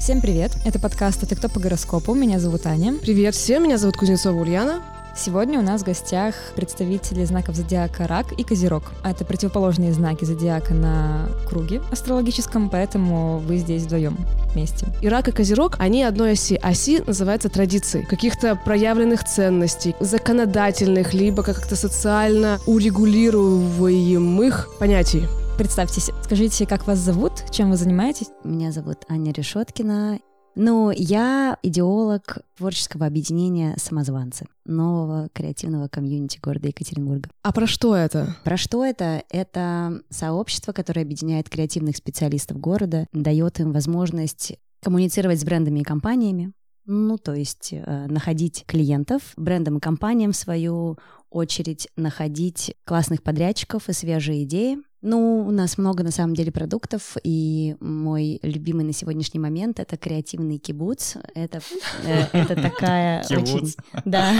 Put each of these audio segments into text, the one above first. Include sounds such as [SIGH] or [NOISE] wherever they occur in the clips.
Всем привет! Это подкаст «Это кто по гороскопу?» Меня зовут Аня. Привет всем, меня зовут Кузнецова Ульяна. Сегодня у нас в гостях представители знаков зодиака Рак и Козерог. Это противоположные знаки зодиака на круге астрологическом, поэтому вы здесь вдвоем вместе. И Рак и Козерог, они одной оси. Оси называется традиции, каких-то проявленных ценностей, законодательных, либо как-то социально урегулируемых понятий. Представьтесь, скажите, как вас зовут, чем вы занимаетесь? Меня зовут Аня Решеткина. Ну, я идеолог творческого объединения «Самозванцы», нового креативного комьюнити города Екатеринбурга. А про что это? Про что это? Это сообщество, которое объединяет креативных специалистов города, дает им возможность коммуницировать с брендами и компаниями, ну, то есть э, находить клиентов брендам и компаниям в свою очередь, находить классных подрядчиков и свежие идеи, ну, у нас много на самом деле продуктов, и мой любимый на сегодняшний момент это креативный кибуц. Это, э, это такая очень... Да.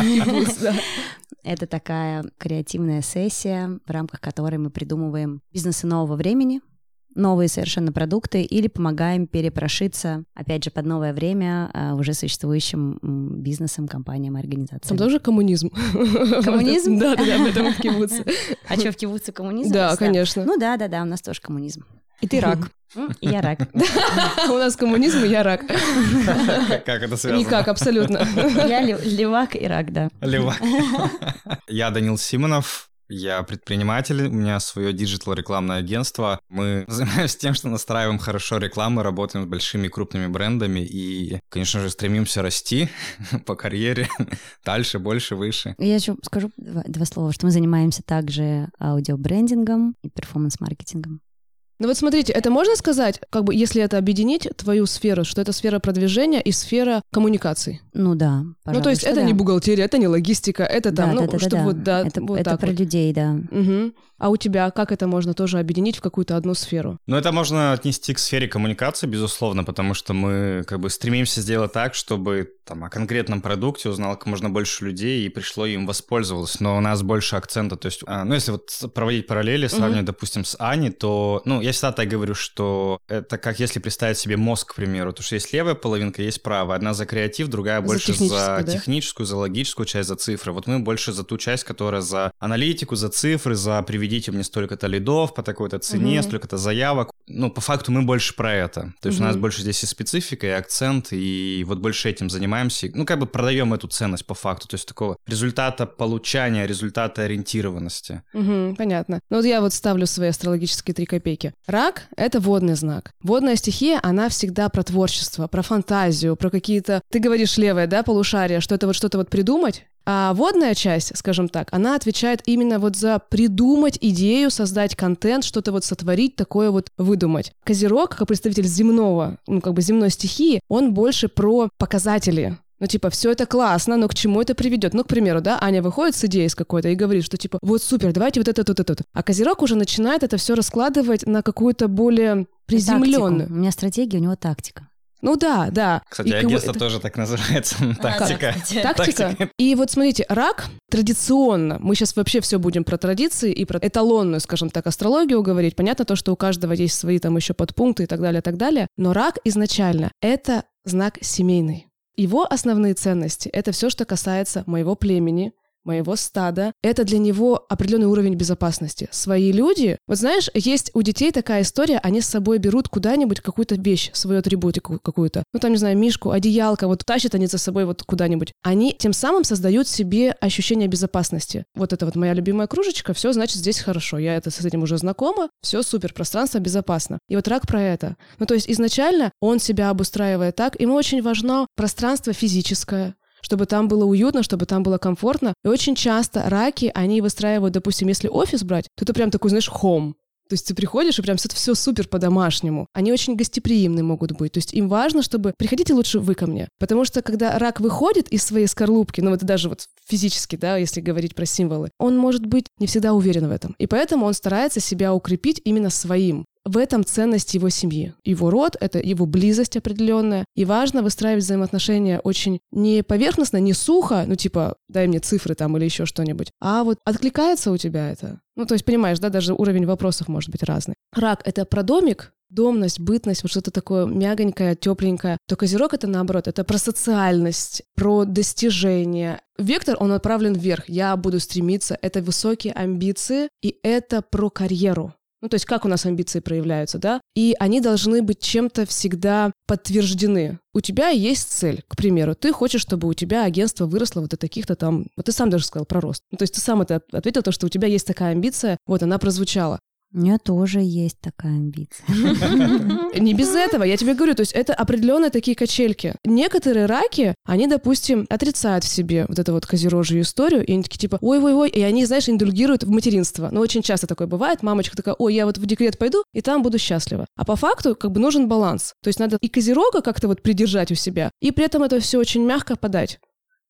Это такая креативная сессия, в рамках которой мы придумываем бизнесы нового времени, новые совершенно продукты или помогаем перепрошиться, опять же, под новое время а, уже существующим бизнесам, компаниям организациям. Там тоже коммунизм. Коммунизм? Да, да, в этом в кибуце. А что, в кибуце коммунизм? Да, конечно. Ну да, да, да, у нас тоже коммунизм. И ты рак. И я рак. [LAUGHS] У нас коммунизм, и я рак. Как это связано? Никак, абсолютно. Я левак и рак, да. Левак. Я Данил Симонов, я предприниматель, у меня свое digital-рекламное агентство. Мы [LAUGHS] занимаемся тем, что настраиваем хорошо рекламу, работаем с большими крупными брендами и, конечно же, стремимся расти [LAUGHS] по карьере [LAUGHS] дальше, больше, выше. Я еще скажу два, два слова, что мы занимаемся также аудиобрендингом и перформанс-маркетингом. Ну вот смотрите, это можно сказать, как бы, если это объединить твою сферу, что это сфера продвижения и сфера коммуникаций? Ну да, Ну то есть это да. не бухгалтерия, это не логистика, это там, да, ну, да, да, чтобы да. вот, да, это, вот это так про вот. людей, да. Угу. А у тебя как это можно тоже объединить в какую-то одну сферу? Ну, это можно отнести к сфере коммуникации, безусловно, потому что мы как бы стремимся сделать так, чтобы там о конкретном продукте узнало как можно больше людей и пришло им воспользовалось. Но у нас больше акцента, то есть, а, ну, если вот проводить параллели, сравнивать, угу. допустим, с Аней, то, ну, я всегда так говорю, что это как если представить себе мозг, к примеру, то что есть левая половинка, есть правая. Одна за креатив, другая За больше техническую, за да? техническую, за логическую часть, за цифры. Вот мы больше за ту часть, которая за аналитику, за цифры, за приведите мне столько-то лидов по такой-то цене, Мгм. столько-то заявок. Ну, по факту мы больше про это. То есть у нас больше здесь и специфика, и акцент, и вот больше этим занимаемся. Ну, как бы продаем эту ценность по факту. То есть такого результата получания, результата ориентированности. Угу, понятно. Ну вот я вот ставлю свои астрологические три копейки. Рак — это водный знак. Водная стихия, она всегда про творчество, про фантазию, про какие-то... Ты говоришь левое, да, полушарие, что это вот что-то вот придумать, а водная часть, скажем так, она отвечает именно вот за придумать идею, создать контент, что-то вот сотворить, такое вот выдумать. Козерог, как представитель земного, ну как бы земной стихии, он больше про показатели. Ну, типа, все это классно, но к чему это приведет? Ну, к примеру, да, Аня выходит с идеей с какой-то и говорит, что типа, вот супер, давайте вот это, вот это, вот это. А Козерог уже начинает это все раскладывать на какую-то более приземленную. Тактику. У меня стратегия, у него тактика. Ну да, да. Кстати, И агентство это- тоже так называется. [LAUGHS] Тактика. Тактика. Тактика. И вот смотрите, рак традиционно, мы сейчас вообще все будем про традиции и про эталонную, скажем так, астрологию говорить. Понятно то, что у каждого есть свои там еще подпункты и так далее, и так далее. Но рак изначально — это знак семейный. Его основные ценности — это все, что касается моего племени, моего стада. Это для него определенный уровень безопасности. Свои люди... Вот знаешь, есть у детей такая история, они с собой берут куда-нибудь какую-то вещь, свою атрибутику какую-то. Ну, там, не знаю, мишку, одеялко, вот тащат они за собой вот куда-нибудь. Они тем самым создают себе ощущение безопасности. Вот это вот моя любимая кружечка, все, значит, здесь хорошо. Я это с этим уже знакома, все супер, пространство безопасно. И вот рак про это. Ну, то есть изначально он себя обустраивает так, ему очень важно пространство физическое, чтобы там было уютно, чтобы там было комфортно. И очень часто раки, они выстраивают, допустим, если офис брать, то это прям такой, знаешь, home. То есть ты приходишь, и прям это все супер по-домашнему. Они очень гостеприимны могут быть. То есть им важно, чтобы... Приходите лучше вы ко мне. Потому что когда рак выходит из своей скорлупки, ну вот даже вот физически, да, если говорить про символы, он может быть не всегда уверен в этом. И поэтому он старается себя укрепить именно своим. В этом ценность его семьи. Его род — это его близость определенная. И важно выстраивать взаимоотношения очень не поверхностно, не сухо, ну типа дай мне цифры там или еще что-нибудь, а вот откликается у тебя это. Ну то есть понимаешь, да, даже уровень вопросов может быть разный. Рак — это про домик, домность, бытность, вот что-то такое мягонькое, тепленькое, то Козерог это наоборот, это про социальность, про достижение. Вектор, он направлен вверх. Я буду стремиться, это высокие амбиции, и это про карьеру. Ну, то есть как у нас амбиции проявляются, да? И они должны быть чем-то всегда подтверждены. У тебя есть цель, к примеру, ты хочешь, чтобы у тебя агентство выросло вот до таких-то там... Вот ты сам даже сказал про рост. Ну, то есть ты сам это ответил, то, что у тебя есть такая амбиция, вот она прозвучала. У меня тоже есть такая амбиция. [LAUGHS] Не без этого, я тебе говорю, то есть это определенные такие качельки. Некоторые раки, они, допустим, отрицают в себе вот эту вот козерожью историю, и они такие типа, ой-ой-ой, и они, знаешь, индульгируют в материнство. Но очень часто такое бывает, мамочка такая, ой, я вот в декрет пойду, и там буду счастлива. А по факту как бы нужен баланс. То есть надо и козерога как-то вот придержать у себя, и при этом это все очень мягко подать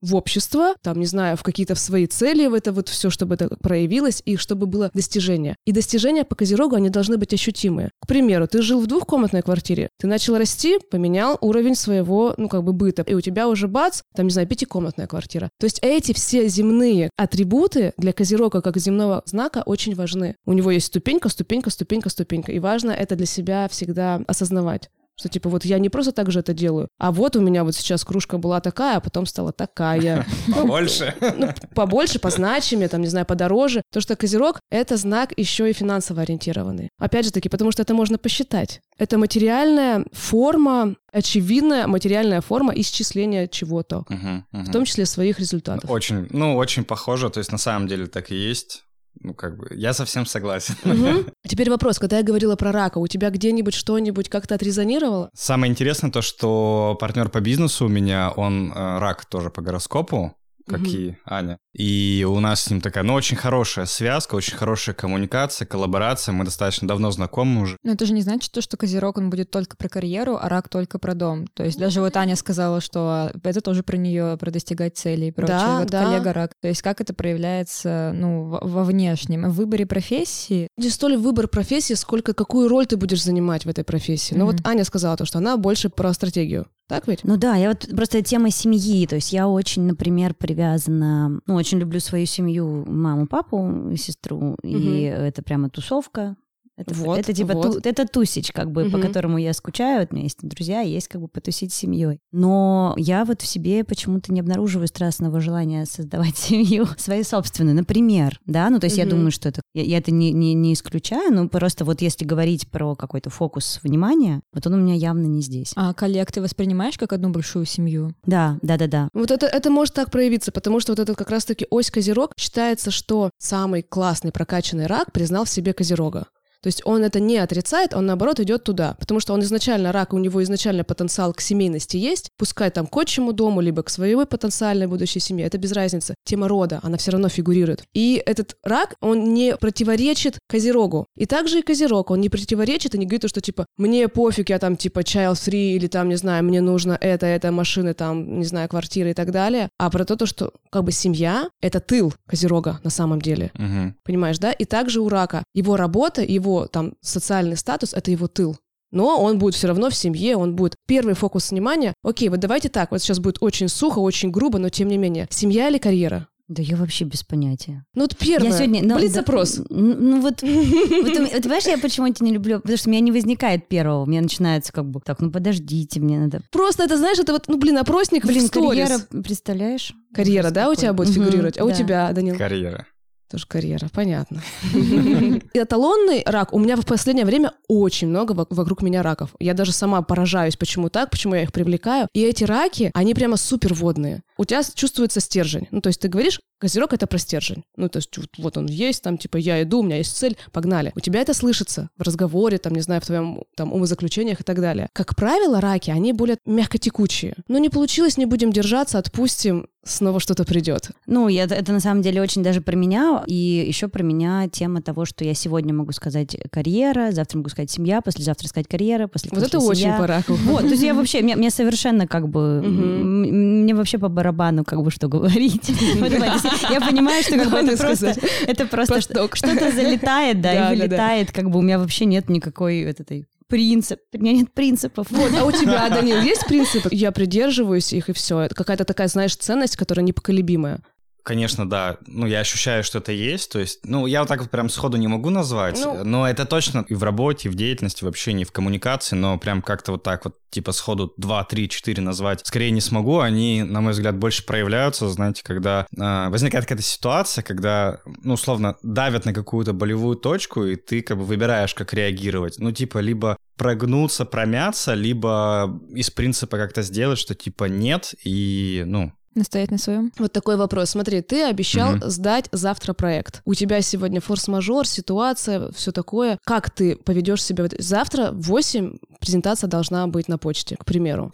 в общество, там, не знаю, в какие-то свои цели, в это вот все, чтобы это проявилось, и чтобы было достижение. И достижения по Козерогу, они должны быть ощутимые. К примеру, ты жил в двухкомнатной квартире, ты начал расти, поменял уровень своего, ну, как бы быта, и у тебя уже бац, там, не знаю, пятикомнатная квартира. То есть эти все земные атрибуты для Козерога как земного знака очень важны. У него есть ступенька, ступенька, ступенька, ступенька, и важно это для себя всегда осознавать. Что типа вот я не просто так же это делаю, а вот у меня вот сейчас кружка была такая, а потом стала такая. [LAUGHS] Побольше. Ну, побольше, позначимее, там, не знаю, подороже. То, что Козерог — это знак еще и финансово ориентированный. Опять же таки, потому что это можно посчитать. Это материальная форма, очевидная материальная форма исчисления чего-то, в том числе своих результатов. Очень, ну, очень похоже, то есть на самом деле так и есть. Ну, как бы, я совсем согласен. Угу. [LAUGHS] Теперь вопрос, когда я говорила про рака, у тебя где-нибудь что-нибудь как-то отрезонировало? Самое интересное то, что партнер по бизнесу у меня, он э, рак тоже по гороскопу, как угу. и Аня. И у нас с ним такая, ну, очень хорошая связка, очень хорошая коммуникация, коллаборация. Мы достаточно давно знакомы уже. Но это же не значит то, что Козерог, он будет только про карьеру, а рак только про дом. То есть даже вот Аня сказала, что это тоже про нее, про достигать целей и прочее. Да, вот да. коллега рак. То есть как это проявляется, ну, во внешнем? В выборе профессии? Не столь выбор профессии, сколько какую роль ты будешь занимать в этой профессии. Mm-hmm. Ну вот Аня сказала то, что она больше про стратегию. Так ведь? Ну да, я вот просто тема семьи, то есть я очень, например, привязана, ну, очень люблю свою семью, маму, папу, сестру, угу. и это прямо тусовка, это, вот, это типа вот. ту, это тусич, как бы, угу. по которому я скучаю. Вот у меня есть друзья, есть как бы потусить с семьей. Но я вот в себе почему-то не обнаруживаю страстного желания создавать [LAUGHS] семью свою собственную, например, да, ну то есть угу. я думаю, что это я, я это не, не, не исключаю, но просто вот если говорить про какой-то фокус внимания, вот он у меня явно не здесь. А коллег ты воспринимаешь как одну большую семью? Да, да, да, да. Вот это, это может так проявиться, потому что вот это как раз-таки ось Козерог считается, что самый классный прокачанный рак признал в себе Козерога. То есть он это не отрицает, он наоборот идет туда, потому что он изначально рак, у него изначально потенциал к семейности есть, пускай там к отчему дому, либо к своей потенциальной будущей семье, это без разницы. Тема рода, она все равно фигурирует. И этот рак, он не противоречит Козерогу. И также и Козерог, он не противоречит и не говорит, что типа мне пофиг, я там типа child free или там, не знаю, мне нужно это, это, машины, там, не знаю, квартиры и так далее, а про то, что как бы семья — это тыл Козерога на самом деле. Угу. Понимаешь, да? И также у рака его работа, его его там социальный статус — это его тыл. Но он будет все равно в семье, он будет первый фокус внимания. Окей, вот давайте так, вот сейчас будет очень сухо, очень грубо, но тем не менее. Семья или карьера? Да я вообще без понятия. Ну вот первое, я сегодня, ну, Блиц-опрос. Да, ну [LAUGHS] вот, вот, вот, понимаешь, я почему это не люблю? Потому что у меня не возникает первого, у меня начинается как бы, так, ну подождите, мне надо... Просто это, знаешь, это вот, ну блин, опросник Блин, в карьера, представляешь? Карьера, да, у тебя будет фигурировать? А у тебя, Данил? Карьера. Тоже карьера, понятно. [LAUGHS] [LAUGHS] Эталонный рак. У меня в последнее время очень много вокруг меня раков. Я даже сама поражаюсь, почему так, почему я их привлекаю. И эти раки, они прямо супер водные. У тебя чувствуется стержень. Ну, то есть ты говоришь, Козерог — это про стержень. Ну, то есть вот, вот он есть, там, типа, я иду, у меня есть цель, погнали. У тебя это слышится в разговоре, там, не знаю, в твоем там умозаключениях и так далее. Как правило, раки, они более мягкотекучие. Ну, не получилось, не будем держаться, отпустим, снова что-то придет. Ну, я, это на самом деле очень даже про меня, и еще про меня тема того, что я сегодня могу сказать карьера, завтра могу сказать семья, послезавтра сказать карьера, после Вот это семья. очень по раку. Вот, то есть я вообще, мне, мне совершенно как бы, мне вообще по барабану как бы что говорить. [LAUGHS] Я понимаю, что как бы это просто, это просто что-то залетает, да, и вылетает, как бы у меня вообще нет никакой этой принцип. У меня нет принципов. Вот, а у тебя, [LAUGHS] Данил, есть принципы? Я придерживаюсь их, и все. Это какая-то такая, знаешь, ценность, которая непоколебимая. Конечно, да. Ну, я ощущаю, что это есть. То есть, ну, я вот так вот прям сходу не могу назвать, ну... но это точно и в работе, и в деятельности, вообще не в коммуникации, но прям как-то вот так вот, типа, сходу 2, 3, 4 назвать скорее не смогу. Они, на мой взгляд, больше проявляются, знаете, когда э, возникает какая-то ситуация, когда, ну, условно, давят на какую-то болевую точку, и ты как бы выбираешь, как реагировать. Ну, типа, либо прогнуться, промяться, либо из принципа как-то сделать, что типа нет, и, ну, Настоять на своем. Вот такой вопрос. Смотри, ты обещал угу. сдать завтра проект. У тебя сегодня форс-мажор, ситуация, все такое. Как ты поведешь себя? Завтра в 8 презентация должна быть на почте, к примеру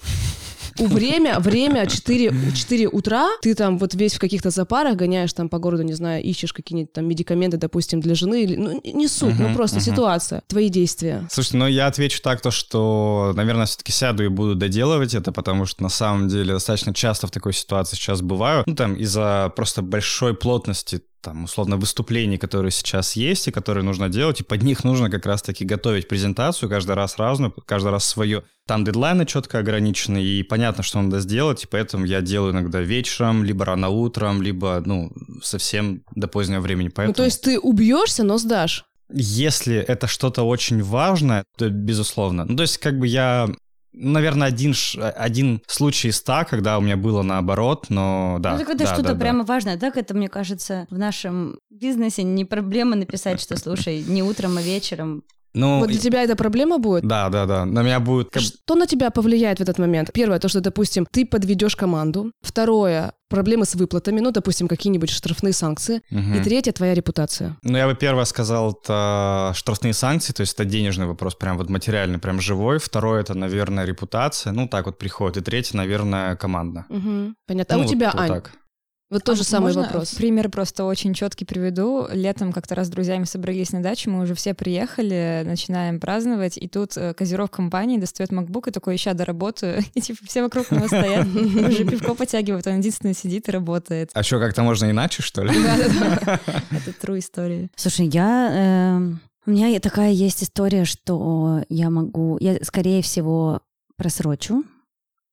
у время, время 4, 4 утра, ты там вот весь в каких-то запарах гоняешь там по городу, не знаю, ищешь какие-нибудь там медикаменты, допустим, для жены, или, ну, не суть, uh-huh, ну, просто uh-huh. ситуация, твои действия. Слушайте, ну, я отвечу так, то, что, наверное, все-таки сяду и буду доделывать это, потому что, на самом деле, достаточно часто в такой ситуации сейчас бываю, ну, там, из-за просто большой плотности там, условно, выступлений, которые сейчас есть и которые нужно делать, и под них нужно как раз-таки готовить презентацию каждый раз разную, каждый раз свое. Там дедлайны четко ограничены, и понятно, что надо сделать, и поэтому я делаю иногда вечером, либо рано утром, либо, ну, совсем до позднего времени. Поэтому... Ну, то есть ты убьешься, но сдашь? Если это что-то очень важное, то безусловно. Ну, то есть, как бы я наверное, один, один случай из ста, когда у меня было наоборот, но да. Ну, так это да, что-то да, прямо да. важное. Так это, мне кажется, в нашем бизнесе не проблема написать, что, слушай, не утром, а вечером ну, вот для тебя это проблема будет? Да, да, да. На меня будет... Что на тебя повлияет в этот момент? Первое, то, что, допустим, ты подведешь команду. Второе, проблемы с выплатами, ну, допустим, какие-нибудь штрафные санкции. Угу. И третье, твоя репутация. Ну, я бы первое сказал, это штрафные санкции, то есть это денежный вопрос, прям вот материальный, прям живой. Второе, это, наверное, репутация, ну, так вот приходит. И третье, наверное, команда. Угу. Понятно. Ну, а у тебя, вот, Ань? Вот так. Вот тоже а самый можно вопрос. Пример просто очень четкий приведу. Летом как-то раз с друзьями собрались на дачу, мы уже все приехали, начинаем праздновать, и тут э, козеров компании достает MacBook и такой, ища доработаю, [LAUGHS] и типа все вокруг него стоят, уже пивко потягивают, он единственный сидит и работает. А что, как-то можно иначе, что ли? [LAUGHS] Это true история. Слушай, я... Эм, у меня такая есть история, что я могу... Я, скорее всего, просрочу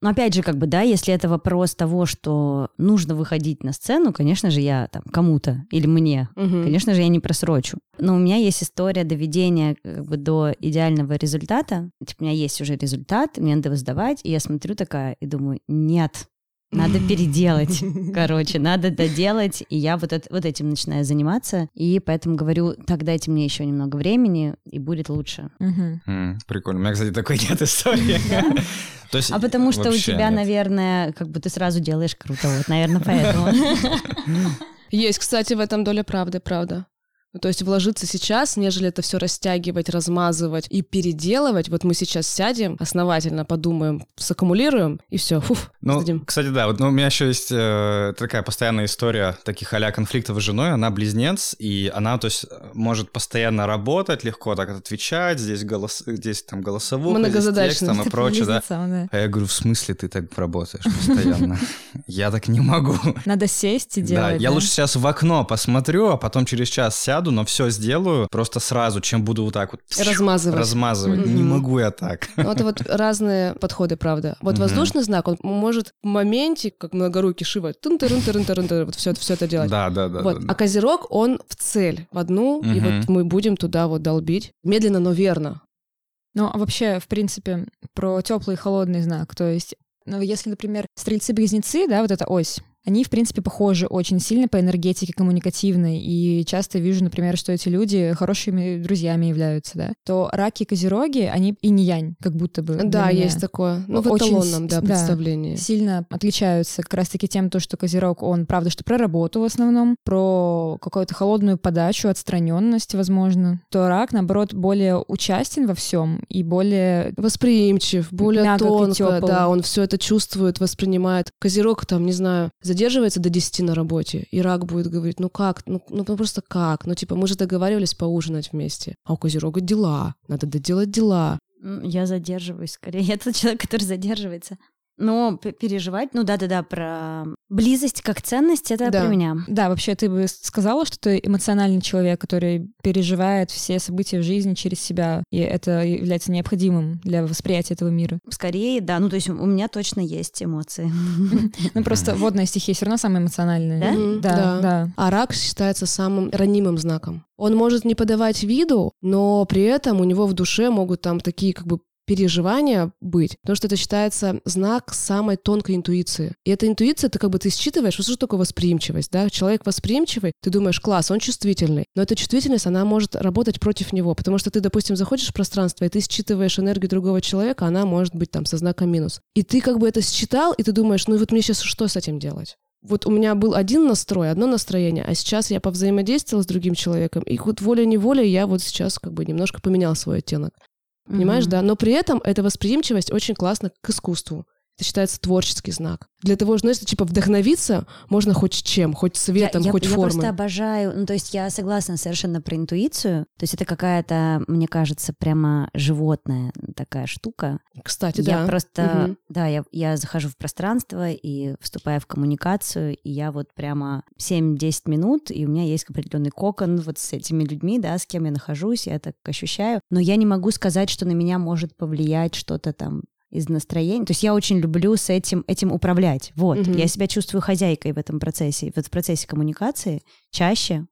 но опять же, как бы, да, если это вопрос того, что нужно выходить на сцену, конечно же, я там кому-то или мне, угу. конечно же, я не просрочу. Но у меня есть история доведения как бы до идеального результата. Типа, у меня есть уже результат, мне надо его сдавать, и я смотрю такая и думаю, нет, надо переделать, [LAUGHS] короче, надо доделать, и я вот, это, вот этим начинаю заниматься, и поэтому говорю, так дайте мне еще немного времени, и будет лучше. Прикольно. У меня, кстати, такой нет истории. [LAUGHS] То есть, а потому что у тебя, нет. наверное, как бы ты сразу делаешь круто, вот, наверное, поэтому. [LAUGHS] Есть, кстати, в этом доля правды, правда. Ну, то есть вложиться сейчас, нежели это все растягивать, размазывать и переделывать. Вот мы сейчас сядем, основательно подумаем, саккумулируем, и все, фуф, ну, сдадим. Кстати, да, вот ну, у меня еще есть э, такая постоянная история таких а конфликтов с женой. Она близнец, и она, то есть, может постоянно работать, легко так отвечать, здесь, голос, здесь там голосовуха, здесь текст там и прочее, да. А я говорю, в смысле ты так работаешь постоянно? [LAUGHS] Я так не могу. Надо сесть и делать, Да, я лучше сейчас в окно посмотрю, а потом через час сяду, сяду, но все сделаю просто сразу, чем буду вот так вот размазывать. Размазывать. Mm-hmm. Не могу я так. Ну, это вот разные подходы, правда. Вот mm-hmm. воздушный знак, он может в моменте, как многорукий Шива, тун тырын тырын тырын вот все, все это делать. Да, да, да. Вот. Да, да. А Козерог, он в цель, в одну, mm-hmm. и вот мы будем туда вот долбить. Медленно, но верно. Ну, а вообще, в принципе, про теплый и холодный знак. То есть, ну, если, например, стрельцы-близнецы, да, вот эта ось, они, в принципе, похожи очень сильно по энергетике коммуникативной, и часто вижу, например, что эти люди хорошими друзьями являются, да, то раки и козероги, они и не янь, как будто бы. Да, есть такое. Ну, в очень эталонном, да, представлении. Да, сильно отличаются как раз-таки тем, то, что козерог, он, правда, что про работу в основном, про какую-то холодную подачу, отстраненность, возможно, то рак, наоборот, более участен во всем и более восприимчив, более тонко, да, он все это чувствует, воспринимает. Козерог там, не знаю, задерживается до 10 на работе, и рак будет говорить, ну как, ну, ну просто как, ну типа мы же договаривались поужинать вместе, а у Козерога дела, надо доделать дела. Я задерживаюсь скорее, [LAUGHS] я тот человек, который задерживается. Но переживать, ну да-да-да, про Близость как ценность — это да. про меня. Да, вообще ты бы сказала, что ты эмоциональный человек, который переживает все события в жизни через себя, и это является необходимым для восприятия этого мира? Скорее, да. Ну, то есть у меня точно есть эмоции. Ну, просто водная стихия все равно самая эмоциональная. Да? Да, да. А рак считается самым ранимым знаком. Он может не подавать виду, но при этом у него в душе могут там такие как бы переживания быть, потому что это считается знак самой тонкой интуиции. И эта интуиция, ты как бы ты считываешь, что такое восприимчивость, да? Человек восприимчивый, ты думаешь, класс, он чувствительный, но эта чувствительность, она может работать против него, потому что ты, допустим, заходишь в пространство, и ты считываешь энергию другого человека, она может быть там со знаком минус. И ты как бы это считал, и ты думаешь, ну и вот мне сейчас что с этим делать? вот у меня был один настрой, одно настроение, а сейчас я повзаимодействовала с другим человеком, и вот волей-неволей я вот сейчас как бы немножко поменял свой оттенок. Понимаешь, mm-hmm. да? Но при этом эта восприимчивость очень классно к искусству. Это считается творческий знак. Для того, знаешь, типа вдохновиться можно хоть чем, хоть цветом, я, хоть я, формой. Я просто обожаю, ну то есть я согласна совершенно про интуицию. То есть это какая-то, мне кажется, прямо животная такая штука. Кстати, я да. Я просто, угу. да, я, я захожу в пространство и вступаю в коммуникацию, и я вот прямо 7-10 минут, и у меня есть определенный кокон вот с этими людьми, да, с кем я нахожусь, я так ощущаю. Но я не могу сказать, что на меня может повлиять что-то там из настроения. То есть я очень люблю с этим, этим управлять. Вот. Угу. Я себя чувствую хозяйкой в этом процессе. Вот в процессе коммуникации чаще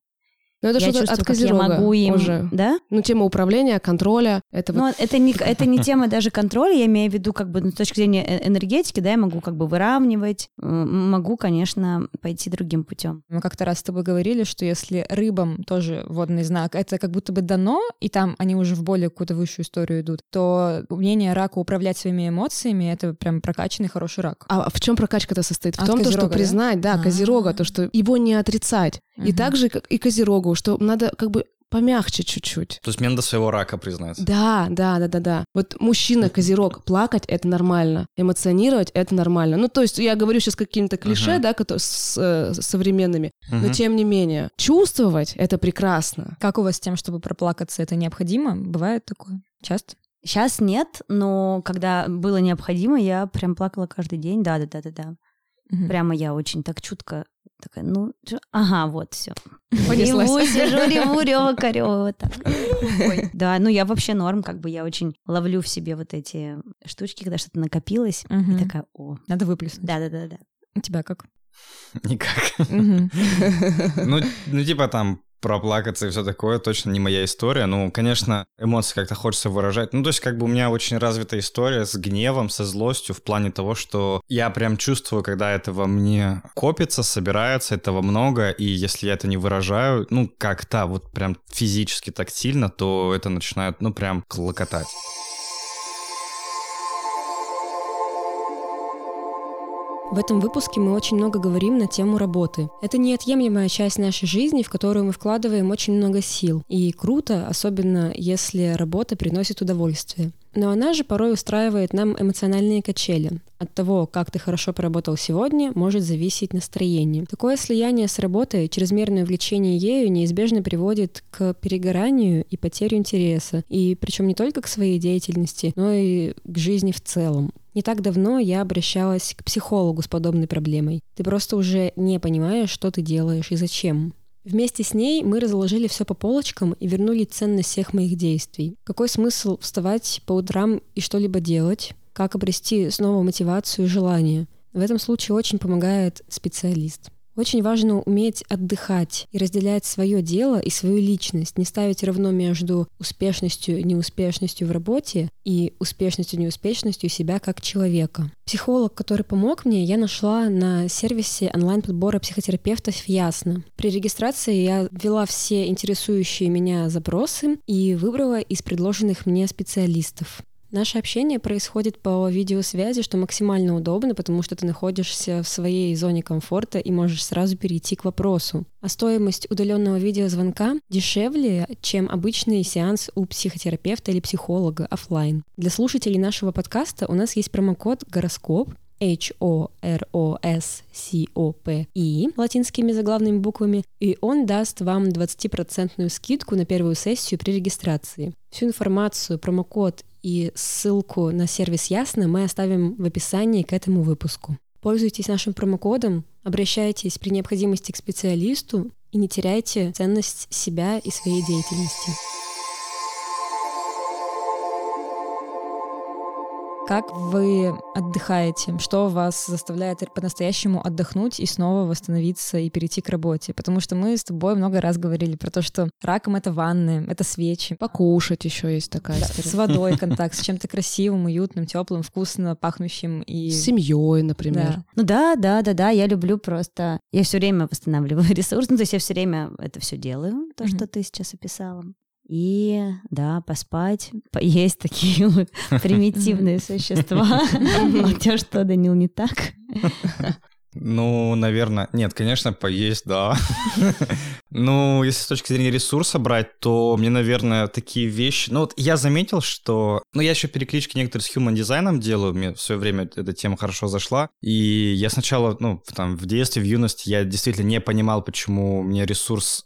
но это что-то от Козерога я могу им, уже. Да? Ну, тема управления, контроля. Это Но вот... это, не, это не тема даже контроля, я имею в виду как бы ну, с точки зрения э, энергетики, да, я могу как бы выравнивать, могу, конечно, пойти другим путем. Мы как-то раз с тобой говорили, что если рыбам тоже водный знак, это как будто бы дано, и там они уже в более какую-то высшую историю идут, то умение рака управлять своими эмоциями — это прям прокачанный хороший рак. А в чем прокачка-то состоит? В том, то, что признать, да, да Козерога, то, что его не отрицать. Угу. И также, как и Козерогу, что надо как бы помягче чуть-чуть. То есть мне надо своего рака признать. Да, да, да, да, да. Вот мужчина, козерог, плакать — это нормально, эмоционировать — это нормально. Ну, то есть я говорю сейчас какими-то клише, uh-huh. да, которые с, э, современными, uh-huh. но тем не менее, чувствовать — это прекрасно. Как у вас с тем, чтобы проплакаться, это необходимо? Бывает такое? Часто? Сейчас нет, но когда было необходимо, я прям плакала каждый день, да-да-да-да-да. Угу. Прямо я очень так чутко Такая, ну, ага, вот, все. Реву, сижу, реву, [LAUGHS] рева, корёва, вот так. [LAUGHS] Да, ну я вообще норм, как бы я очень ловлю в себе вот эти штучки, когда что-то накопилось, и такая, о. Надо выплеснуть. Да-да-да. У тебя как? [LAUGHS] Никак. Ну, ну, типа там проплакаться и все такое точно не моя история. Ну, конечно, эмоции как-то хочется выражать. Ну, то есть, как бы у меня очень развита история с гневом, со злостью в плане того, что я прям чувствую, когда это во мне копится, собирается, этого много, и если я это не выражаю, ну, как-то вот прям физически тактильно, то это начинает, ну, прям клокотать. В этом выпуске мы очень много говорим на тему работы. Это неотъемлемая часть нашей жизни, в которую мы вкладываем очень много сил. И круто, особенно если работа приносит удовольствие. Но она же порой устраивает нам эмоциональные качели. От того, как ты хорошо поработал сегодня, может зависеть настроение. Такое слияние с работой, чрезмерное увлечение ею неизбежно приводит к перегоранию и потере интереса. И причем не только к своей деятельности, но и к жизни в целом. Не так давно я обращалась к психологу с подобной проблемой. Ты просто уже не понимаешь, что ты делаешь и зачем. Вместе с ней мы разложили все по полочкам и вернули ценность всех моих действий. Какой смысл вставать по утрам и что-либо делать? Как обрести снова мотивацию и желание? В этом случае очень помогает специалист. Очень важно уметь отдыхать и разделять свое дело и свою личность, не ставить равно между успешностью и неуспешностью в работе и успешностью и неуспешностью себя как человека. Психолог, который помог мне, я нашла на сервисе онлайн-подбора психотерапевтов Ясно. При регистрации я ввела все интересующие меня запросы и выбрала из предложенных мне специалистов. Наше общение происходит по видеосвязи, что максимально удобно, потому что ты находишься в своей зоне комфорта и можешь сразу перейти к вопросу. А стоимость удаленного видеозвонка дешевле, чем обычный сеанс у психотерапевта или психолога офлайн. Для слушателей нашего подкаста у нас есть промокод «Гороскоп», H-O-R-O-S-C-O-P-I латинскими заглавными буквами, и он даст вам 20% скидку на первую сессию при регистрации. Всю информацию, промокод и ссылку на сервис Ясно мы оставим в описании к этому выпуску. Пользуйтесь нашим промокодом, Обращайтесь при необходимости к специалисту и не теряйте ценность себя и своей деятельности. Как вы отдыхаете? Что вас заставляет по-настоящему отдохнуть и снова восстановиться и перейти к работе? Потому что мы с тобой много раз говорили про то, что раком это ванны, это свечи. Покушать еще есть такая да, история. С водой [LAUGHS] контакт, с чем-то красивым, уютным, теплым, вкусно пахнущим и... С семьей, например. Да. Ну да, да, да, да, я люблю просто... Я все время восстанавливаю [LAUGHS] ресурс, ну то есть я все время это все делаю, то, mm-hmm. что ты сейчас описала. И, да, поспать, поесть такие вот [LAUGHS] примитивные существа. [LAUGHS] А что, Данил, не так? Ну, наверное, нет, конечно, поесть, да. [LAUGHS] ну, если с точки зрения ресурса брать, то мне, наверное, такие вещи... Ну, вот я заметил, что... Ну, я еще переклички некоторые с human дизайном делаю, мне в свое время эта тема хорошо зашла, и я сначала, ну, там, в детстве, в юности я действительно не понимал, почему мне ресурс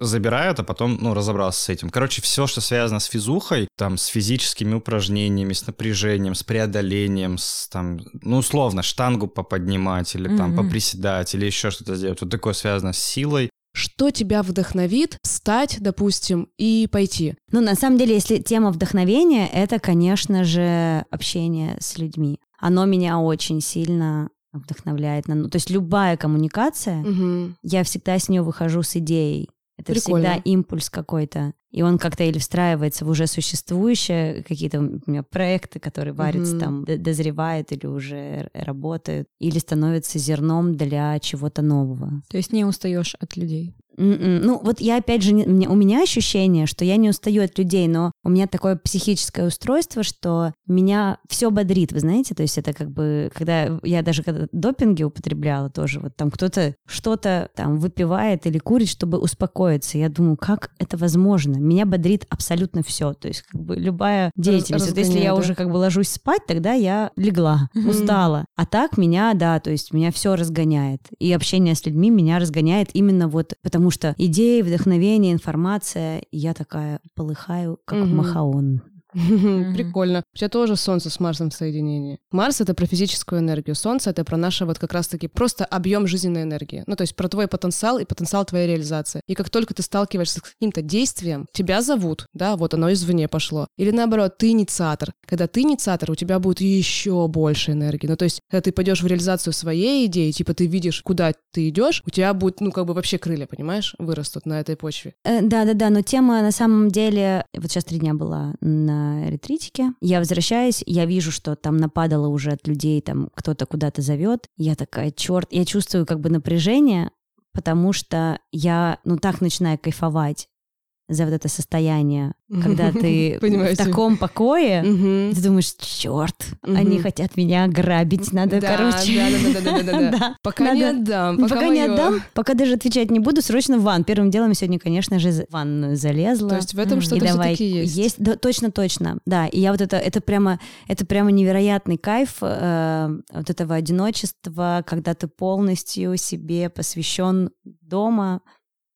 забирают, а потом, ну, разобрался с этим. Короче, все, что связано с физухой, там, с физическими упражнениями, с напряжением, с преодолением, с, там, ну, условно, штангу поподнимать или там mm-hmm. поприседать или еще что-то сделать. Вот такое связано с силой. Что тебя вдохновит встать, допустим, и пойти? Ну, на самом деле, если тема вдохновения, это, конечно же, общение с людьми. Оно меня очень сильно вдохновляет. Ну, то есть любая коммуникация, угу. я всегда с нее выхожу с идеей. Это Прикольно. всегда импульс какой-то. И он как-то или встраивается в уже существующие какие-то у меня проекты, которые варятся mm-hmm. там, дозревают или уже работают, или становятся зерном для чего-то нового. То есть не устаешь от людей? Mm-mm. Ну, вот я опять же, не, у меня ощущение, что я не устаю от людей, но у меня такое психическое устройство, что меня все бодрит, вы знаете, то есть это как бы, когда я даже когда допинги употребляла тоже, вот там кто-то что-то там выпивает или курит, чтобы успокоиться, я думаю, как это возможно? Меня бодрит абсолютно все, то есть как бы любая деятельность. Вот если я да? уже как бы ложусь спать, тогда я легла, mm-hmm. устала. А так меня, да, то есть меня все разгоняет. И общение с людьми меня разгоняет именно вот потому что идеи, вдохновение, информация, я такая полыхаю, как угу. махаон. [LAUGHS] Прикольно. У тебя тоже Солнце с Марсом в соединении. Марс — это про физическую энергию. Солнце — это про наше вот как раз-таки просто объем жизненной энергии. Ну, то есть про твой потенциал и потенциал твоей реализации. И как только ты сталкиваешься с каким-то действием, тебя зовут, да, вот оно извне пошло. Или наоборот, ты инициатор. Когда ты инициатор, у тебя будет еще больше энергии. Ну, то есть, когда ты пойдешь в реализацию своей идеи, типа ты видишь, куда ты идешь, у тебя будет, ну, как бы вообще крылья, понимаешь, вырастут на этой почве. Э, да-да-да, но тема на самом деле... Вот сейчас три дня была на ретритике. Я возвращаюсь, я вижу, что там нападало уже от людей, там кто-то куда-то зовет. Я такая, черт, я чувствую как бы напряжение, потому что я, ну, так начинаю кайфовать за вот это состояние, когда [LAUGHS] ты в таком покое, ты думаешь, черт, они хотят меня грабить, надо, короче. Пока не отдам. Пока не отдам, пока даже отвечать не буду, срочно в ван. Первым делом сегодня, конечно же, в ванную залезла. То есть в этом что-то все-таки есть. Есть, точно, точно, да. И я вот это, это прямо, это прямо невероятный кайф э, вот этого одиночества, когда ты полностью себе посвящен дома,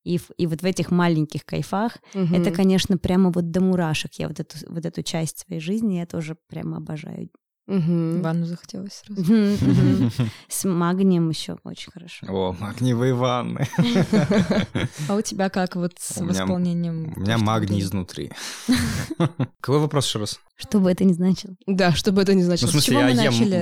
и, и вот в этих маленьких кайфах, угу. это, конечно, прямо вот до мурашек. Я вот эту, вот эту часть своей жизни я тоже прямо обожаю. Угу. Ванну захотелось сразу. [LAUGHS] С магнием еще очень хорошо. О, магниевые ванны. А у тебя как вот с восполнением? У меня магний изнутри. Какой вопрос еще раз? Что бы это ни значило. Да, что бы это ни значило. Ну, в смысле, я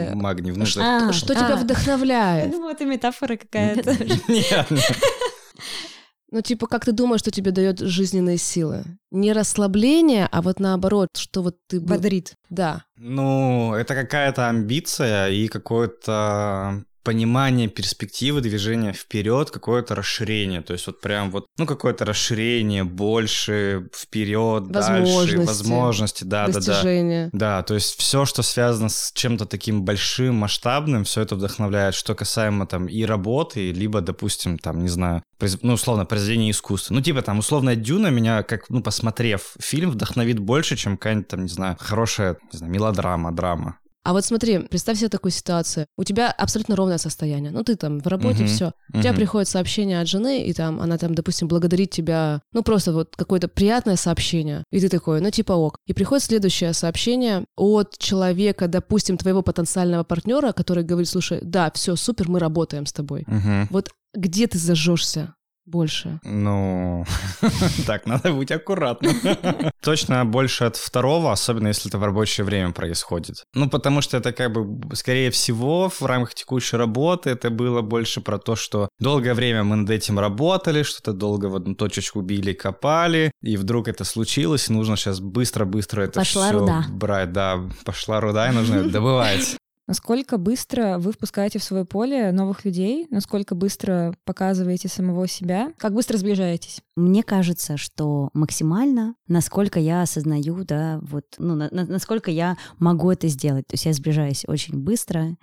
ем магний внутрь. Что тебя вдохновляет? [LAUGHS] Ну, это метафора какая-то. Нет. [LAUGHS] Ну, типа, как ты думаешь, что тебе дает жизненные силы? Не расслабление, а вот наоборот, что вот ты... Бодрит. Да. Ну, это какая-то амбиция и какое-то понимание перспективы движения вперед, какое-то расширение. То есть вот прям вот, ну, какое-то расширение, больше, вперед, дальше, возможности, да, достижения. да, да. Да, то есть все, что связано с чем-то таким большим, масштабным, все это вдохновляет, что касаемо там и работы, либо, допустим, там, не знаю, произ... ну, условно, произведение искусства. Ну, типа там, условная Дюна меня, как, ну, посмотрев фильм, вдохновит больше, чем какая-нибудь там, не знаю, хорошая, не знаю, мелодрама, драма. А вот смотри, представь себе такую ситуацию. У тебя абсолютно ровное состояние. Ну, ты там в работе, Мгм. все. У тебя приходит сообщение от жены, и там она там, допустим, благодарит тебя, ну, просто вот какое-то приятное сообщение. И ты такой, ну, типа ок. И приходит следующее сообщение от человека, допустим, твоего потенциального партнера, который говорит, слушай, да, все, супер, мы работаем с тобой. Мгм. Вот где ты зажжешься больше? Ну, [LAUGHS] так, надо быть аккуратным. [LAUGHS] Точно больше от второго, особенно если это в рабочее время происходит. Ну, потому что это как бы, скорее всего, в рамках текущей работы это было больше про то, что долгое время мы над этим работали, что-то долго в одну точечку били, копали, и вдруг это случилось, и нужно сейчас быстро-быстро это Пошла все руда. брать. Да, пошла руда, и нужно добывать. Насколько быстро вы впускаете в свое поле новых людей? Насколько быстро показываете самого себя? Как быстро сближаетесь? Мне кажется, что максимально, насколько я осознаю, да, вот, ну, на- на- насколько я могу это сделать. То есть я сближаюсь очень быстро,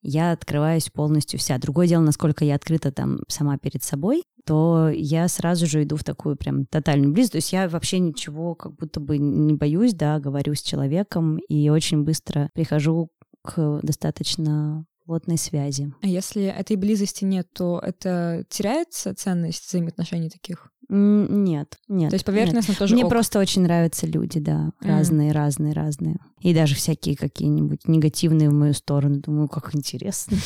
я открываюсь полностью вся. Другое дело, насколько я открыта там сама перед собой, то я сразу же иду в такую прям тотальную близость. То есть я вообще ничего как будто бы не боюсь, да, говорю с человеком и очень быстро прихожу к достаточно плотной связи. А если этой близости нет, то это теряется ценность взаимоотношений таких? Нет, нет. То есть нет. поверхностно тоже Мне ок. просто очень нравятся люди, да, разные, разные, разные. И даже всякие какие-нибудь негативные в мою сторону. Думаю, как интересно.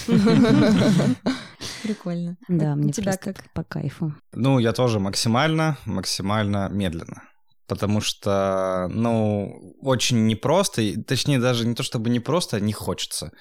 Прикольно. Да, мне тебя как? по кайфу. Ну, я тоже максимально, максимально медленно. Потому что, ну, очень непросто, и, точнее, даже не то чтобы непросто, а не хочется.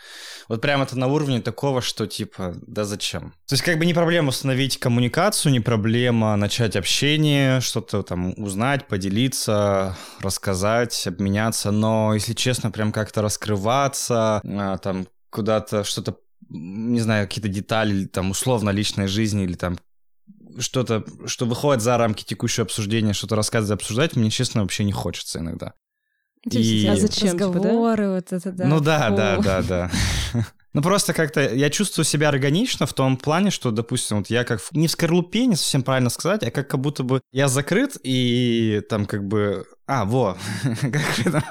Вот прям это на уровне такого, что типа, да зачем? То есть как бы не проблема установить коммуникацию, не проблема начать общение, что-то там узнать, поделиться, рассказать, обменяться, но, если честно, прям как-то раскрываться, а, там куда-то что-то не знаю, какие-то детали, там, условно, личной жизни или там что-то, что выходит за рамки текущего обсуждения, что-то рассказывать, обсуждать, мне, честно, вообще не хочется иногда. И- А зачем, типа, да? Разговоры, вот это, да. ну да, фу. да, да, да. [LAUGHS] Ну просто как-то я чувствую себя органично в том плане, что, допустим, вот я как в- не в скорлупе, не совсем правильно сказать, а как, как будто бы я закрыт и там как бы... А, во, [LAUGHS] как в этом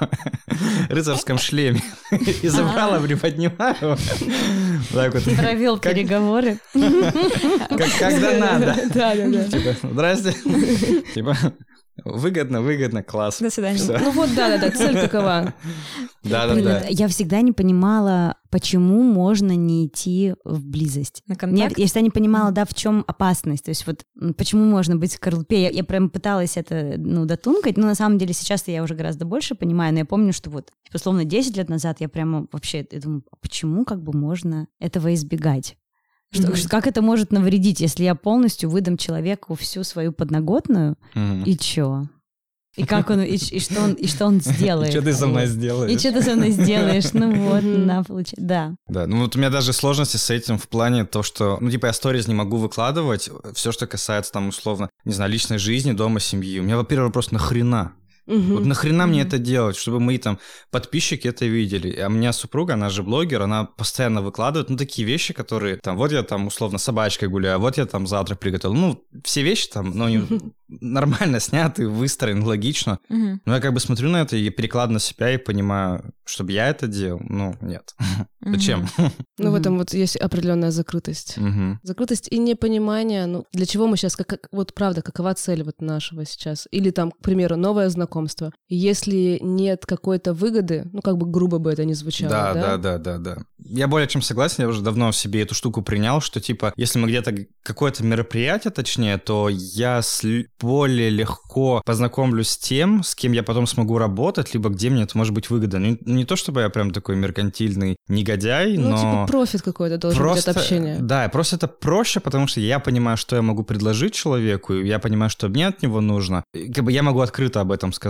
рыцарском шлеме. [LAUGHS] И забрала, приподнимаю. Так вот. Провел переговоры. Когда надо. Да, да, да. Типа, здрасте. Типа, выгодно, выгодно, класс. До свидания. Всё. Ну вот, да, да, да, цель [LAUGHS] какова? Блин, Да-да-да. Я всегда не понимала, почему можно не идти в близость. На Нет, контакт? я всегда не понимала, да, в чем опасность. То есть вот почему можно быть в скорлупе. Я, я прям пыталась это, ну, дотункать, но на самом деле сейчас я уже гораздо больше понимаю, но я помню, что вот, условно, 10 лет назад я прямо вообще, я думаю, а почему как бы можно этого избегать? Что, что- как это может навредить, если я полностью выдам человеку всю свою подноготную, Мгм. и чё? И как он, и, и что он, и что он сделает? Что ты со мной сделаешь? И что ты со мной сделаешь? Ну [LAUGHS] вот, на, получается. Да. Да, ну вот у меня даже сложности с этим в плане то, что, ну типа я сторис не могу выкладывать, все, что касается там условно, не знаю, личной жизни, дома, семьи. У меня, во-первых, вопрос нахрена? Мгм. Вот нахрена мне Мгм. это делать, чтобы мои там подписчики это видели? А у меня супруга, она же блогер, она постоянно выкладывает, ну, такие вещи, которые, там, вот я там, условно, собачкой гуляю, вот я там завтрак приготовил. Ну, все вещи там, ну, они [LAUGHS] нормально сняты, выстроены, логично. Мгм. Но я как бы смотрю на это и перекладываю на себя и понимаю, чтобы я это делал, ну, нет. [LAUGHS] Зачем? [LAUGHS] Ну, в этом вот есть определенная закрытость. Мгм. Закрытость и непонимание, ну, для чего мы сейчас, как- вот правда, какова цель вот нашего сейчас? Или там, к примеру, новое знакомство. Если нет какой-то выгоды, ну, как бы грубо бы это ни звучало, Да, да? да, да, да, да. Я более чем согласен, я уже давно в себе эту штуку принял, что типа, если мы где-то какое-то мероприятие, точнее, то я с более легко познакомлюсь с тем, с кем я потом смогу работать, либо где мне это может быть выгодно. Не, не то чтобы я прям такой меркантильный негодяй, Ну, но... типа профит какой-то должен быть от общения. Да, просто это проще, потому что я понимаю, что я могу предложить человеку, я понимаю, что мне от него нужно. Как бы я могу открыто об этом сказать.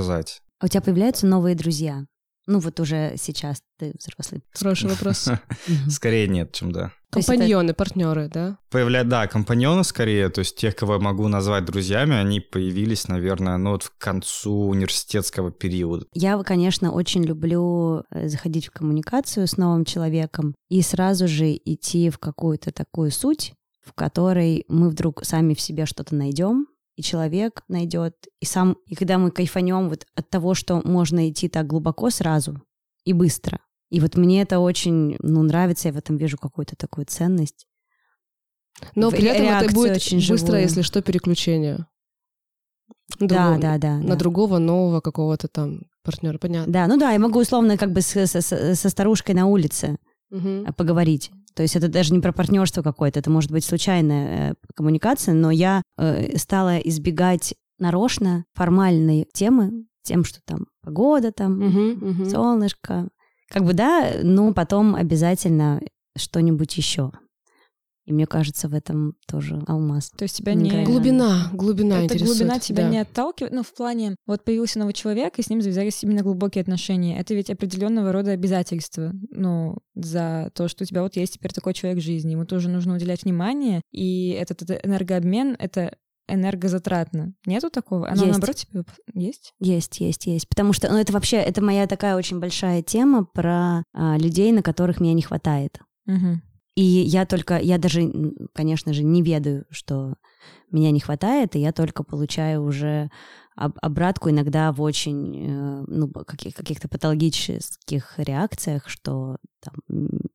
А у тебя появляются новые друзья? Ну вот уже сейчас ты взрослый. Хороший вопрос. [LAUGHS] Скорее нет, чем да. Компаньоны, партнеры, да? Появля... Да, компаньоны скорее, то есть тех, кого я могу назвать друзьями, они появились, наверное, ну вот к концу университетского периода. Я, конечно, очень люблю э, заходить в коммуникацию с новым человеком и сразу же идти в какую-то такую суть, в которой мы вдруг сами в себе что-то найдем, и человек найдет, и сам, и когда мы кайфанем вот от того, что можно идти так глубоко сразу и быстро, И вот мне это очень, ну, нравится, я в этом вижу какую-то такую ценность. Но при этом это будет очень быстро, живую. если что, переключение. Другого, да, да, да. На да. другого нового какого-то там партнера, понятно. Да, ну да, я могу условно как бы со, со, со старушкой на улице угу. поговорить. То есть это даже не про партнерство какое-то, это может быть случайная э, коммуникация, но я э, стала избегать нарочно формальной темы, тем, что там погода, там угу. солнышко, как бы да, но потом обязательно что-нибудь еще. И мне кажется, в этом тоже алмаз. То есть тебя не... Глубина, глубина Это интересует. глубина тебя да. не отталкивает, ну, в плане, вот появился новый человек, и с ним завязались именно глубокие отношения. Это ведь определенного рода обязательства, ну, за то, что у тебя вот есть теперь такой человек в жизни. Ему тоже нужно уделять внимание, и этот, этот энергообмен — это энергозатратно. Нету такого? Оно есть. наоборот тебе есть? Есть, есть, есть. Потому что, ну, это вообще, это моя такая очень большая тема про а, людей, на которых меня не хватает. Угу. И я только, я даже, конечно же, не ведаю, что меня не хватает, и я только получаю уже обратку иногда в очень, э, ну, каких- каких-то патологических реакциях, что там,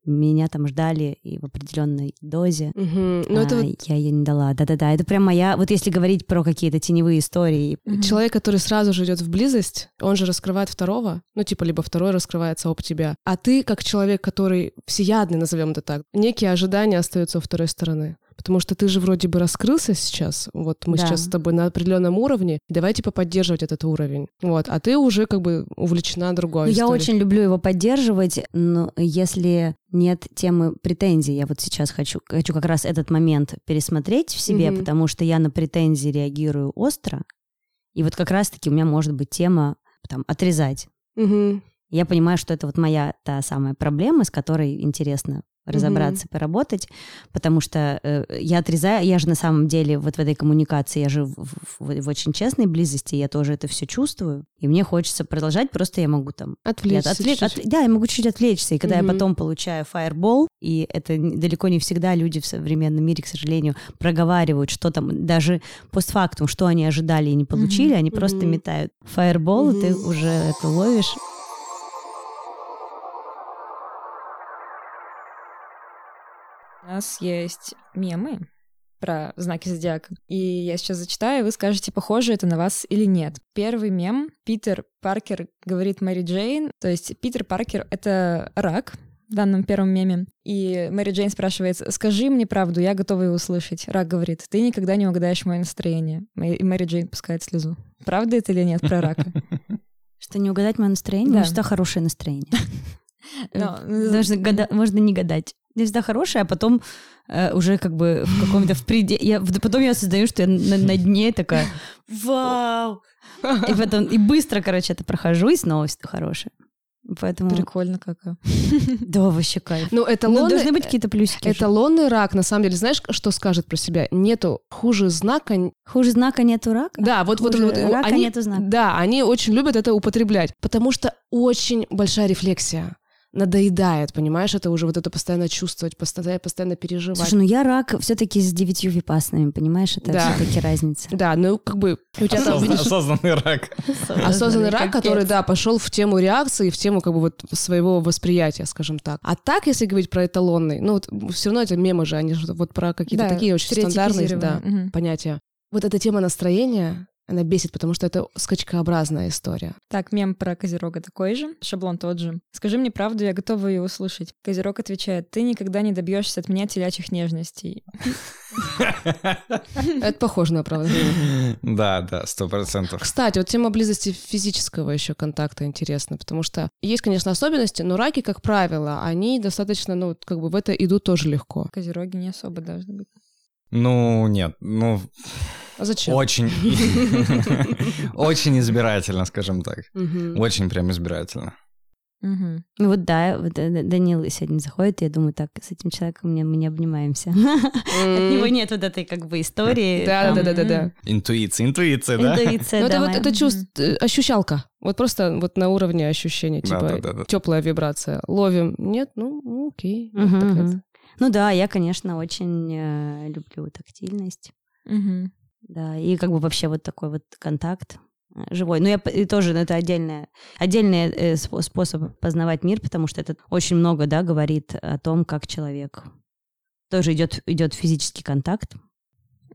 меня там ждали и в определенной дозе. Угу. Ну, а, это вот... Я ей не дала. Да-да-да, это прям моя... Вот если говорить про какие-то теневые истории. Угу. Человек, который сразу же идет в близость, он же раскрывает второго, ну, типа, либо второй раскрывается об тебя. А ты, как человек, который всеядный, назовем это так, некие ожидания остаются у второй стороны. Потому что ты же вроде бы раскрылся сейчас, вот мы да. сейчас с тобой на определенном уровне, давай типа поддерживать этот уровень. Вот, а ты уже как бы увлечена другой. Ну, я очень люблю его поддерживать, но если нет темы претензий, я вот сейчас хочу, хочу как раз этот момент пересмотреть в себе, угу. потому что я на претензии реагирую остро, и вот как раз-таки у меня может быть тема там отрезать. Угу. Я понимаю, что это вот моя та самая проблема, с которой интересно разобраться, mm-hmm. поработать, потому что э, я отрезаю, я же на самом деле вот в этой коммуникации, я же в, в, в очень честной близости, я тоже это все чувствую, и мне хочется продолжать, просто я могу там... Отвлечься. Отвлечь, от, да, я могу чуть-чуть отвлечься, и когда mm-hmm. я потом получаю фаербол, и это далеко не всегда люди в современном мире, к сожалению, проговаривают, что там, даже постфактум, что они ожидали и не получили, mm-hmm. они mm-hmm. просто метают фаербол, mm-hmm. и ты уже это ловишь. Нас есть мемы про знаки зодиака. И я сейчас зачитаю, и вы скажете, похоже это на вас или нет. Первый мем. Питер Паркер говорит Мэри Джейн. То есть Питер Паркер — это рак, в данном первом меме. И Мэри Джейн спрашивает, скажи мне правду, я готова его услышать. Рак говорит, ты никогда не угадаешь мое настроение. И Мэри Джейн пускает слезу. Правда это или нет про рака? [LAUGHS] Что не угадать мое настроение? Да. Что хорошее настроение. [LAUGHS] Можно не гадать не всегда хорошая, а потом э, уже как бы в каком-то в пределе... Я, потом я осознаю, что я на, на дне такая «Вау!» И потом и быстро, короче, это прохожу, и снова все хорошее. Поэтому... Прикольно как. [LAUGHS] Да, вообще кайф. Ну, это ну, должны быть какие-то плюсики. Это лонный рак, на самом деле. Знаешь, что скажет про себя? Нету хуже знака... Хуже знака нету рака? Да, вот... Хуже вот, вот рака они, нету знака. Да, они очень любят это употреблять, потому что очень большая рефлексия надоедает, понимаешь, это уже вот это постоянно чувствовать, постоянно, постоянно переживать. Слушай, ну я рак все-таки с девятью випаснами, понимаешь, это да. все-таки разница. Да, ну как бы у тебя там, видишь... Осознанный рак. Осознанный рак, который, да, пошел в тему реакции, в тему как бы вот своего восприятия, скажем так. А так, если говорить про эталонный, ну вот все равно это мемы же, они же вот про какие-то да, такие очень стандартные да, угу. понятия. Вот эта тема настроения, она бесит, потому что это скачкообразная история. Так, мем про Козерога такой же, шаблон тот же. Скажи мне правду, я готова ее услышать. Козерог отвечает, ты никогда не добьешься от меня телячьих нежностей. Это похоже на правду. Да, да, сто процентов. Кстати, вот тема близости физического еще контакта интересна, потому что есть, конечно, особенности, но раки, как правило, они достаточно, ну, как бы в это идут тоже легко. Козероги не особо должны быть. Ну, нет, ну... А зачем? Очень... [LAUGHS] Очень избирательно, скажем так. Очень прям избирательно. Угу. Ну вот да, вот Данил сегодня заходит, я думаю, так, с этим человеком мы, мы не обнимаемся. [LAUGHS] От него нет вот этой как бы истории. Да, да, да, да, да. Интуиция, интуиция, да? Интуиция, ну, да. Это вот это чувство, э, ощущалка. Вот просто вот на уровне ощущения, типа теплая вибрация. Ловим, нет, ну окей. Ну да, я, конечно, очень э, люблю тактильность. Угу. Да, и как бы вообще вот такой вот контакт. живой. Но я тоже, это отдельная, отдельный э, способ познавать мир, потому что это очень много, да, говорит о том, как человек тоже идет, идет физический контакт.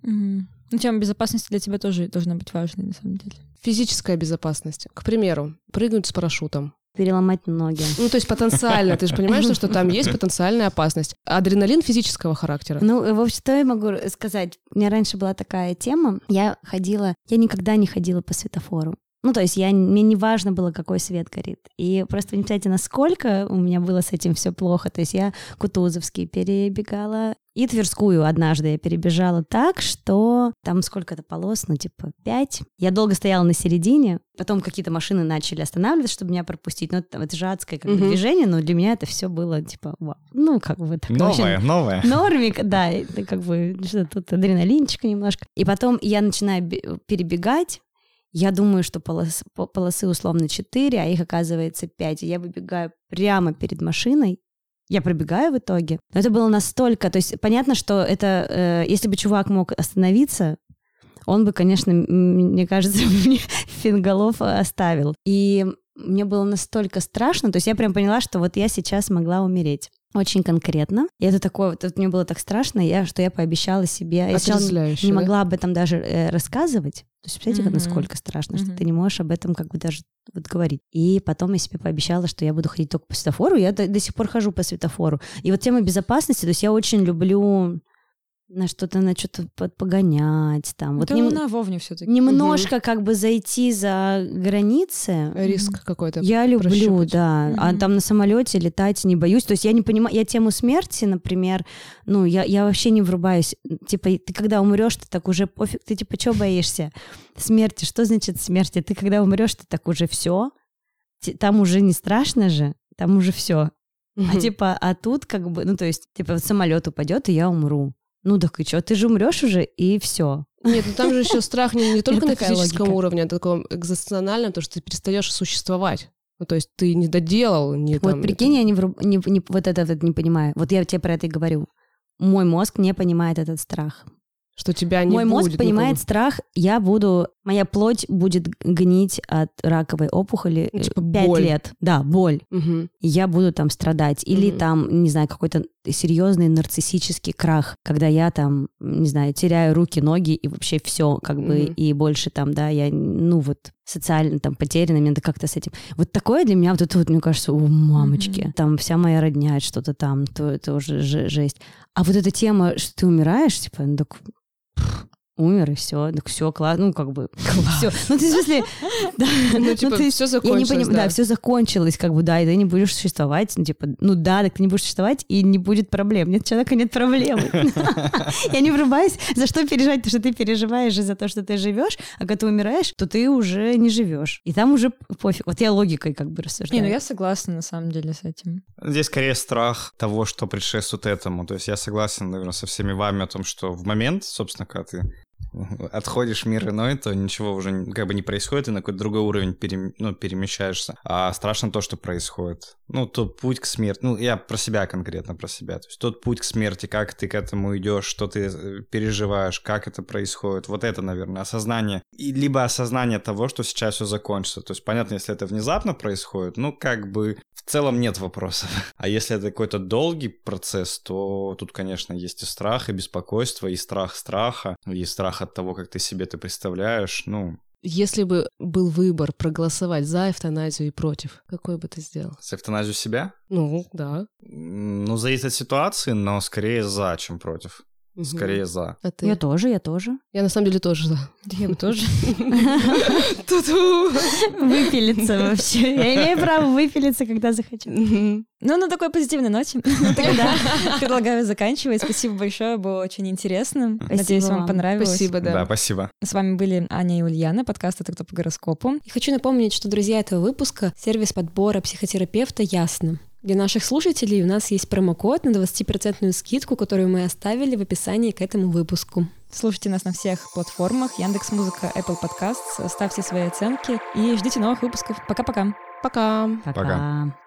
Угу. Ну, тема безопасности для тебя тоже должна быть важной, на самом деле. Физическая безопасность. К примеру, прыгнуть с парашютом. Переломать ноги. Ну, то есть потенциально, ты же понимаешь, что там есть потенциальная опасность. Адреналин физического характера. Ну, в общем, что я могу сказать? У меня раньше была такая тема. Я ходила, я никогда не ходила по светофору. Ну, то есть я, мне не важно было, какой свет горит. И просто не представляете, насколько у меня было с этим все плохо. То есть я Кутузовский перебегала, и Тверскую однажды я перебежала так, что там сколько-то полос, ну, типа, пять. Я долго стояла на середине, потом какие-то машины начали останавливаться, чтобы меня пропустить. Ну, это, это же адское как бы, mm-hmm. движение, но для меня это все было, типа, вау. Ну, как бы так. Новое, очень... новое. Нормик, да, это как бы что тут адреналинчика немножко. И потом я начинаю перебегать, я думаю, что полос, полосы условно 4, а их оказывается 5. И я выбегаю прямо перед машиной. Я пробегаю в итоге. Но это было настолько... То есть понятно, что это... Э, если бы чувак мог остановиться, он бы, конечно, мне кажется, [LAUGHS] мне финголов оставил. И мне было настолько страшно, то есть я прям поняла, что вот я сейчас могла умереть очень конкретно. И это такое, вот это мне было так страшно, я, что я пообещала себе. Я сначала не могла да? об этом даже э, рассказывать. То есть, представляете, mm-hmm. насколько страшно, mm-hmm. что ты не можешь об этом как бы даже вот говорить. И потом я себе пообещала, что я буду ходить только по светофору. Я до, до сих пор хожу по светофору. И вот тема безопасности, то есть я очень люблю на что-то на что-то погонять там. Вот нем... на Вовне все-таки. Немножко угу. как бы зайти за границы. Риск какой-то. Я люблю, прощупать. да. Угу. А там на самолете летать не боюсь. То есть я не понимаю, я тему смерти, например, ну я я вообще не врубаюсь. Типа ты когда умрешь, ты так уже пофиг, ты типа что боишься смерти? Что значит смерти? Ты когда умрешь, ты так уже все. Там уже не страшно же, там уже все. А типа, а тут как бы, ну то есть, типа самолет упадет и я умру. Ну так и что, ты же умрешь уже, и все. Нет, ну там же еще страх не, не [LAUGHS] только на физическом логика. уровне, а таком экзистенциальном, то, что ты перестаешь существовать. Ну, то есть ты не доделал, не Вот там, прикинь, это... я не, вруб... не, не вот это вот не понимаю. Вот я тебе про это и говорю. Мой мозг не понимает этот страх. Что тебя не Мой будет мозг понимает никого. страх, я буду, моя плоть будет гнить от раковой опухоли ну, типа 5 боль. лет. Да, боль. Угу. Я буду там страдать. Или угу. там, не знаю, какой-то серьезный нарциссический крах, когда я там, не знаю, теряю руки, ноги и вообще все, как угу. бы, и больше там, да, я, ну вот, социально там потеряна, мне надо как-то с этим. Вот такое для меня, вот это вот, мне кажется, у мамочки, mm там вся моя родня, что-то там, то это уже жесть. А вот эта тема, что ты умираешь, типа, ну так умер, и все, так все, класс, ну, как бы, [LAUGHS] все. Ну, ты, в смысле, [LAUGHS] да, ну, ну типа, ну, все закончилось, да. да, все закончилось, как бы, да, и ты не будешь существовать, ну, типа, ну, да, так ты не будешь существовать, и не будет проблем. Нет человека, нет проблемы. [LAUGHS] Я не врубаюсь, за что переживать, потому что ты переживаешь за то, что ты живешь, а когда ты умираешь, то ты уже не живешь. И там уже пофиг. Вот я логикой как бы рассуждаю. Не, ну я согласна, на самом деле, с этим. Здесь скорее страх того, что предшествует этому. То есть я согласен, наверное, со всеми вами о том, что в момент, собственно, когда ты [LAUGHS] отходишь мир иной, то ничего уже как бы не происходит, и на какой-то другой уровень пере, ну, перемещаешься. А страшно то, что происходит. Ну, тот путь к смерти. Ну, я про себя конкретно, про себя. То есть тот путь к смерти, как ты к этому идешь, что ты э, переживаешь, как это происходит. Вот это, наверное, осознание. И либо осознание того, что сейчас все закончится. То есть, понятно, если это внезапно происходит, ну, как бы в целом нет вопросов. [LAUGHS] А если это какой-то долгий процесс, то тут, конечно, есть и страх, и беспокойство, и страх страха, и страх от того, как ты себе это представляешь, ну... Если бы был выбор проголосовать за эвтаназию и против, какой бы ты сделал? За эвтаназию себя? Ну, да. Ну, зависит от ситуации, но скорее за, чем против. Угу. Скорее за. А ты? Я тоже, я тоже. Я на самом деле тоже за. Я бы тоже. [LAUGHS] Выпилиться вообще. Я имею право выпилиться, когда захочу. Ну, на такой позитивной ноте. [LAUGHS] Тогда предлагаю заканчивать. Спасибо большое, было очень интересно. Надеюсь, вам понравилось. Спасибо, да. Да, спасибо. С вами были Аня и Ульяна, подкаст «Это кто по гороскопу». И хочу напомнить, что друзья этого выпуска — сервис подбора психотерапевта «Ясно». Для наших слушателей у нас есть промокод на 20% скидку, которую мы оставили в описании к этому выпуску. Слушайте нас на всех платформах Яндекс Музыка, Apple Podcasts, ставьте свои оценки и ждите новых выпусков. Пока-пока. Пока. Пока. Пока.